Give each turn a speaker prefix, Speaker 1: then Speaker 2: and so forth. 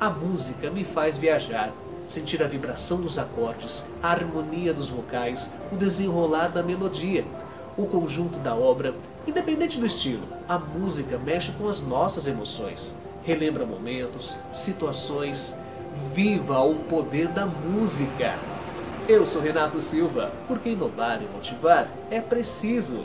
Speaker 1: A música me faz viajar, sentir a vibração dos acordes, a harmonia dos vocais, o desenrolar da melodia, o conjunto da obra, independente do estilo. A música mexe com as nossas emoções, relembra momentos, situações. Viva o poder da música! Eu sou Renato Silva, porque inovar e motivar é preciso.